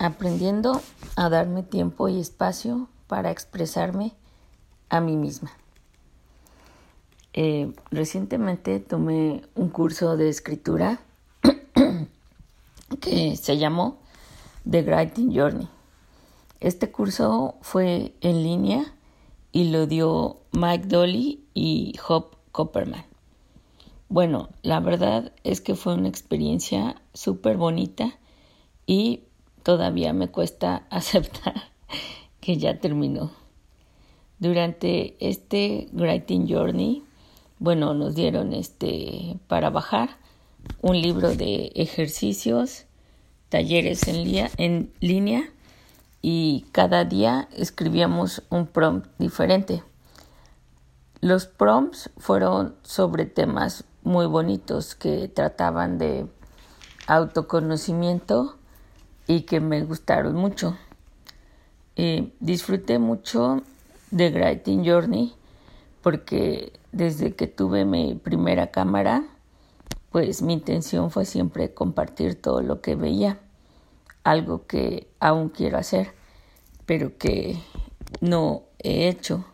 aprendiendo a darme tiempo y espacio para expresarme a mí misma. Eh, recientemente tomé un curso de escritura que se llamó The Writing Journey. Este curso fue en línea y lo dio Mike Dolly y Hop Copperman. Bueno, la verdad es que fue una experiencia súper bonita y todavía me cuesta aceptar que ya terminó. Durante este Writing Journey, bueno, nos dieron este para bajar un libro de ejercicios, talleres en, en línea y cada día escribíamos un prompt diferente. Los prompts fueron sobre temas muy bonitos que trataban de autoconocimiento y que me gustaron mucho. Disfruté mucho de Writing Journey porque desde que tuve mi primera cámara, pues mi intención fue siempre compartir todo lo que veía, algo que aún quiero hacer, pero que no he hecho.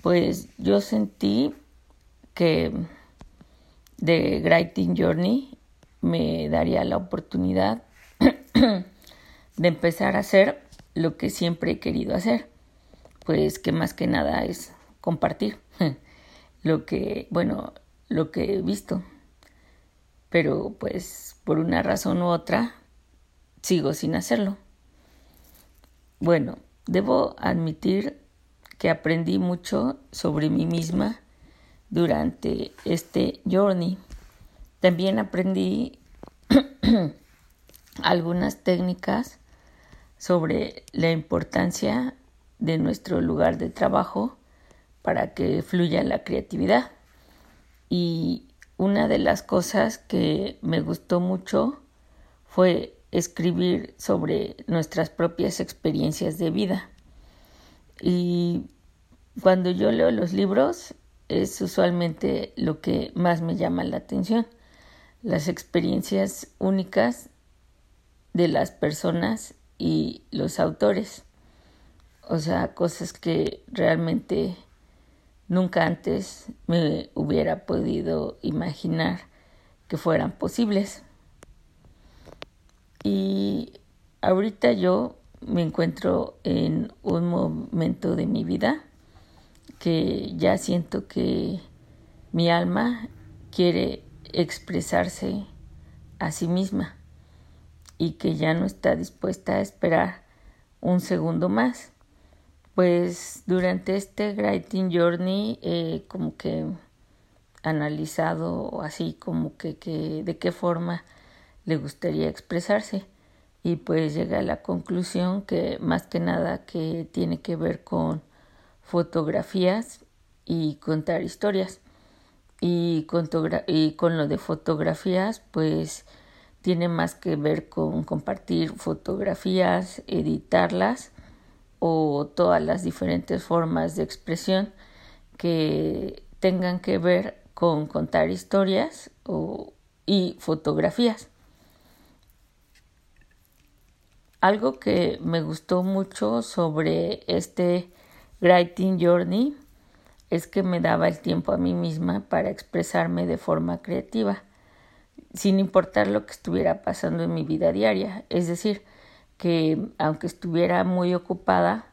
Pues yo sentí que de Writing Journey me daría la oportunidad de empezar a hacer lo que siempre he querido hacer, pues que más que nada es compartir lo que, bueno, lo que he visto. Pero pues por una razón u otra sigo sin hacerlo. Bueno, debo admitir que aprendí mucho sobre mí misma durante este journey. También aprendí algunas técnicas sobre la importancia de nuestro lugar de trabajo para que fluya la creatividad. Y una de las cosas que me gustó mucho fue escribir sobre nuestras propias experiencias de vida. Y cuando yo leo los libros es usualmente lo que más me llama la atención, las experiencias únicas de las personas y los autores. O sea, cosas que realmente nunca antes me hubiera podido imaginar que fueran posibles. Y ahorita yo me encuentro en un momento de mi vida que ya siento que mi alma quiere expresarse a sí misma y que ya no está dispuesta a esperar un segundo más. Pues durante este Writing Journey eh, como que analizado así como que, que de qué forma le gustaría expresarse y pues llega a la conclusión que más que nada que tiene que ver con fotografías y contar historias y con, y con lo de fotografías pues tiene más que ver con compartir fotografías, editarlas o todas las diferentes formas de expresión que tengan que ver con contar historias y fotografías. Algo que me gustó mucho sobre este Writing Journey es que me daba el tiempo a mí misma para expresarme de forma creativa sin importar lo que estuviera pasando en mi vida diaria. Es decir, que aunque estuviera muy ocupada,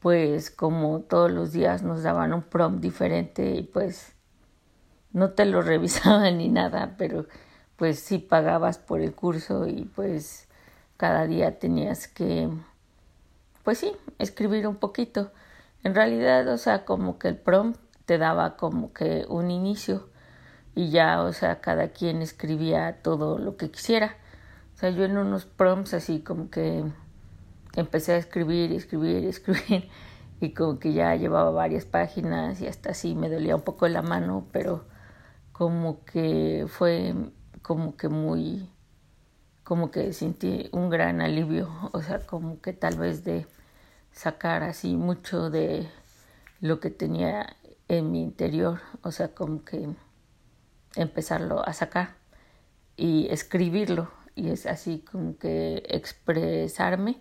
pues como todos los días nos daban un prompt diferente y pues no te lo revisaban ni nada, pero pues sí pagabas por el curso y pues cada día tenías que, pues sí, escribir un poquito. En realidad, o sea, como que el prompt te daba como que un inicio y ya, o sea, cada quien escribía todo lo que quisiera. O sea, yo en unos prompts así como que empecé a escribir, escribir, escribir y como que ya llevaba varias páginas y hasta así me dolía un poco la mano, pero como que fue como que muy, como que sentí un gran alivio, o sea, como que tal vez de sacar así mucho de lo que tenía en mi interior, o sea, como que empezarlo a sacar y escribirlo y es así como que expresarme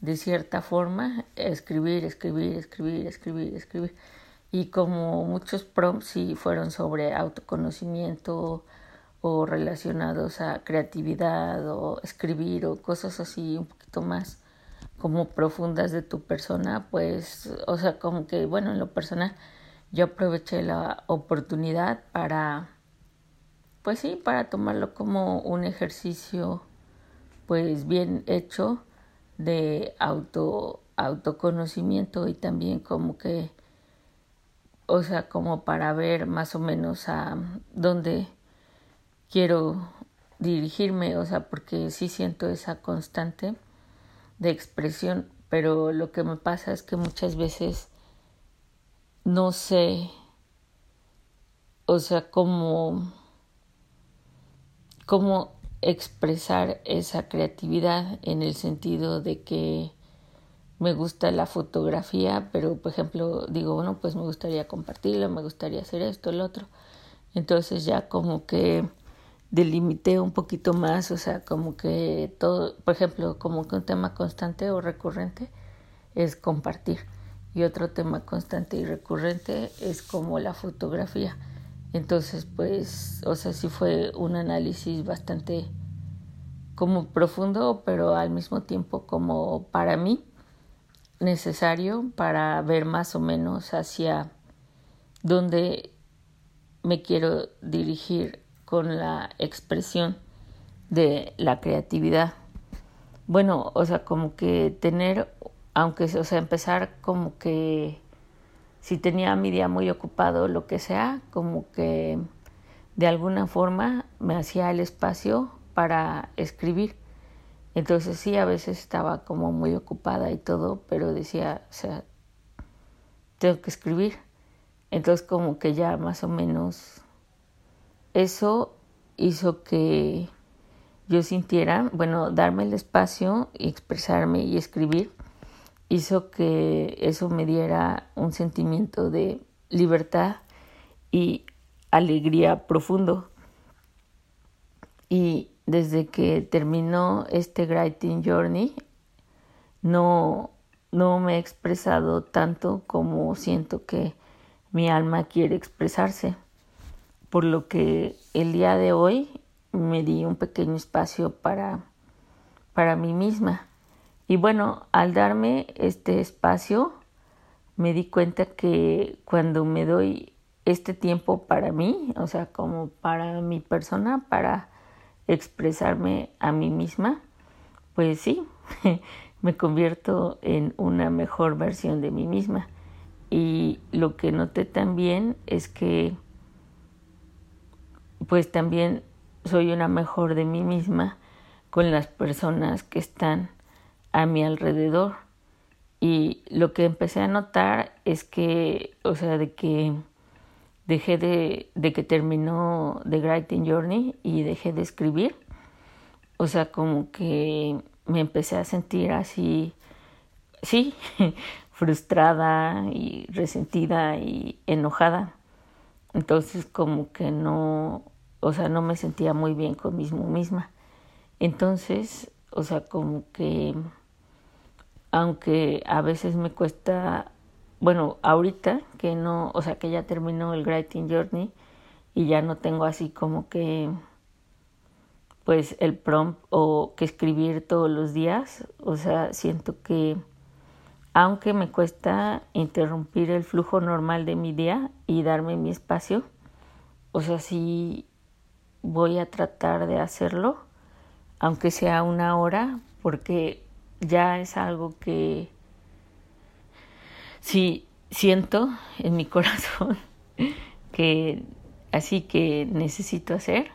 de cierta forma, escribir, escribir, escribir, escribir, escribir. Y como muchos prompts sí fueron sobre autoconocimiento o relacionados a creatividad o escribir o cosas así un poquito más como profundas de tu persona, pues, o sea, como que, bueno, en lo personal, yo aproveché la oportunidad para, pues sí, para tomarlo como un ejercicio, pues bien hecho de auto, autoconocimiento y también como que, o sea, como para ver más o menos a dónde quiero dirigirme, o sea, porque sí siento esa constante de expresión, pero lo que me pasa es que muchas veces no sé, o sea, cómo, cómo expresar esa creatividad en el sentido de que me gusta la fotografía, pero por ejemplo digo, bueno, pues me gustaría compartirlo, me gustaría hacer esto, el otro. Entonces ya como que delimité un poquito más, o sea, como que todo, por ejemplo, como que un tema constante o recurrente es compartir y otro tema constante y recurrente es como la fotografía. Entonces, pues, o sea, sí fue un análisis bastante como profundo, pero al mismo tiempo como para mí necesario para ver más o menos hacia dónde me quiero dirigir con la expresión de la creatividad. Bueno, o sea, como que tener, aunque, o sea, empezar como que si tenía mi día muy ocupado, lo que sea, como que de alguna forma me hacía el espacio para escribir. Entonces sí, a veces estaba como muy ocupada y todo, pero decía, o sea, tengo que escribir. Entonces como que ya más o menos eso hizo que yo sintiera, bueno, darme el espacio y expresarme y escribir hizo que eso me diera un sentimiento de libertad y alegría profundo. Y desde que terminó este Writing Journey, no, no me he expresado tanto como siento que mi alma quiere expresarse. Por lo que el día de hoy me di un pequeño espacio para, para mí misma y bueno, al darme este espacio, me di cuenta que cuando me doy este tiempo para mí, o sea, como para mi persona, para expresarme a mí misma, pues sí, me convierto en una mejor versión de mí misma. Y lo que noté también es que, pues también soy una mejor de mí misma con las personas que están a mi alrededor. Y lo que empecé a notar es que, o sea, de que dejé de, de que terminó The Writing Journey y dejé de escribir. O sea, como que me empecé a sentir así, sí, frustrada y resentida y enojada. Entonces como que no, o sea, no me sentía muy bien conmigo misma. Entonces, o sea, como que aunque a veces me cuesta, bueno, ahorita que no, o sea, que ya terminó el Writing Journey y ya no tengo así como que, pues, el prompt o que escribir todos los días, o sea, siento que, aunque me cuesta interrumpir el flujo normal de mi día y darme mi espacio, o sea, sí voy a tratar de hacerlo, aunque sea una hora, porque ya es algo que sí siento en mi corazón que así que necesito hacer.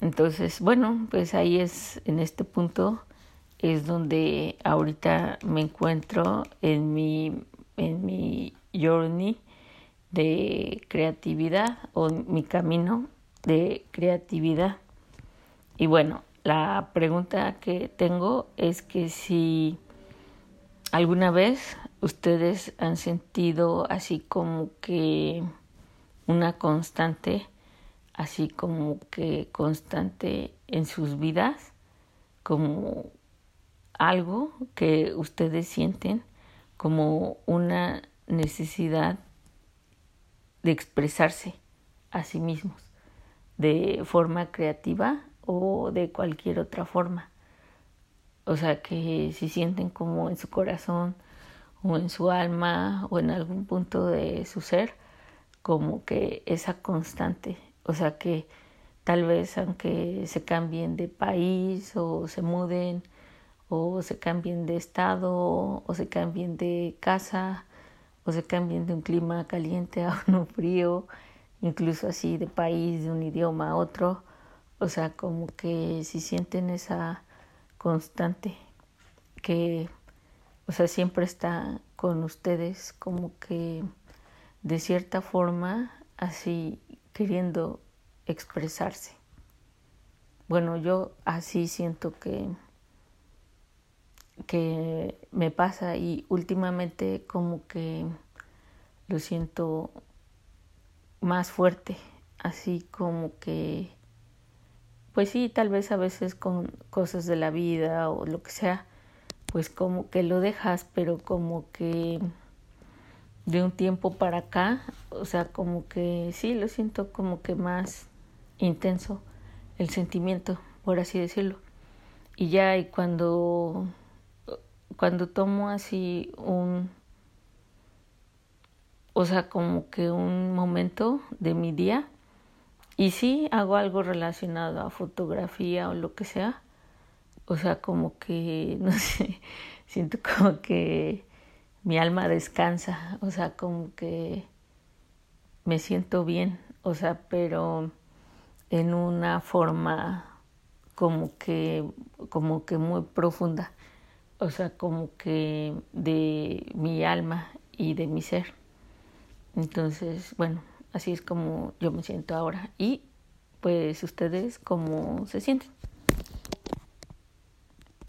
Entonces, bueno, pues ahí es, en este punto es donde ahorita me encuentro en mi, en mi journey de creatividad o mi camino de creatividad. Y bueno, la pregunta que tengo es que si alguna vez ustedes han sentido así como que una constante así como que constante en sus vidas, como algo que ustedes sienten como una necesidad de expresarse a sí mismos de forma creativa o de cualquier otra forma. O sea, que si sienten como en su corazón o en su alma o en algún punto de su ser, como que esa constante. O sea, que tal vez aunque se cambien de país o se muden o se cambien de estado o se cambien de casa o se cambien de un clima caliente a uno frío, incluso así de país, de un idioma a otro, o sea, como que si sienten esa constante que, o sea, siempre está con ustedes, como que de cierta forma así queriendo expresarse. Bueno, yo así siento que que me pasa y últimamente como que lo siento más fuerte, así como que, pues sí, tal vez a veces con cosas de la vida o lo que sea, pues como que lo dejas, pero como que de un tiempo para acá, o sea, como que sí, lo siento como que más intenso el sentimiento, por así decirlo. Y ya, y cuando, cuando tomo así un o sea, como que un momento de mi día y sí hago algo relacionado a fotografía o lo que sea, o sea, como que, no sé, siento como que mi alma descansa, o sea, como que me siento bien, o sea, pero en una forma como que, como que muy profunda, o sea, como que de mi alma y de mi ser. Entonces, bueno, así es como yo me siento ahora y pues ustedes cómo se sienten.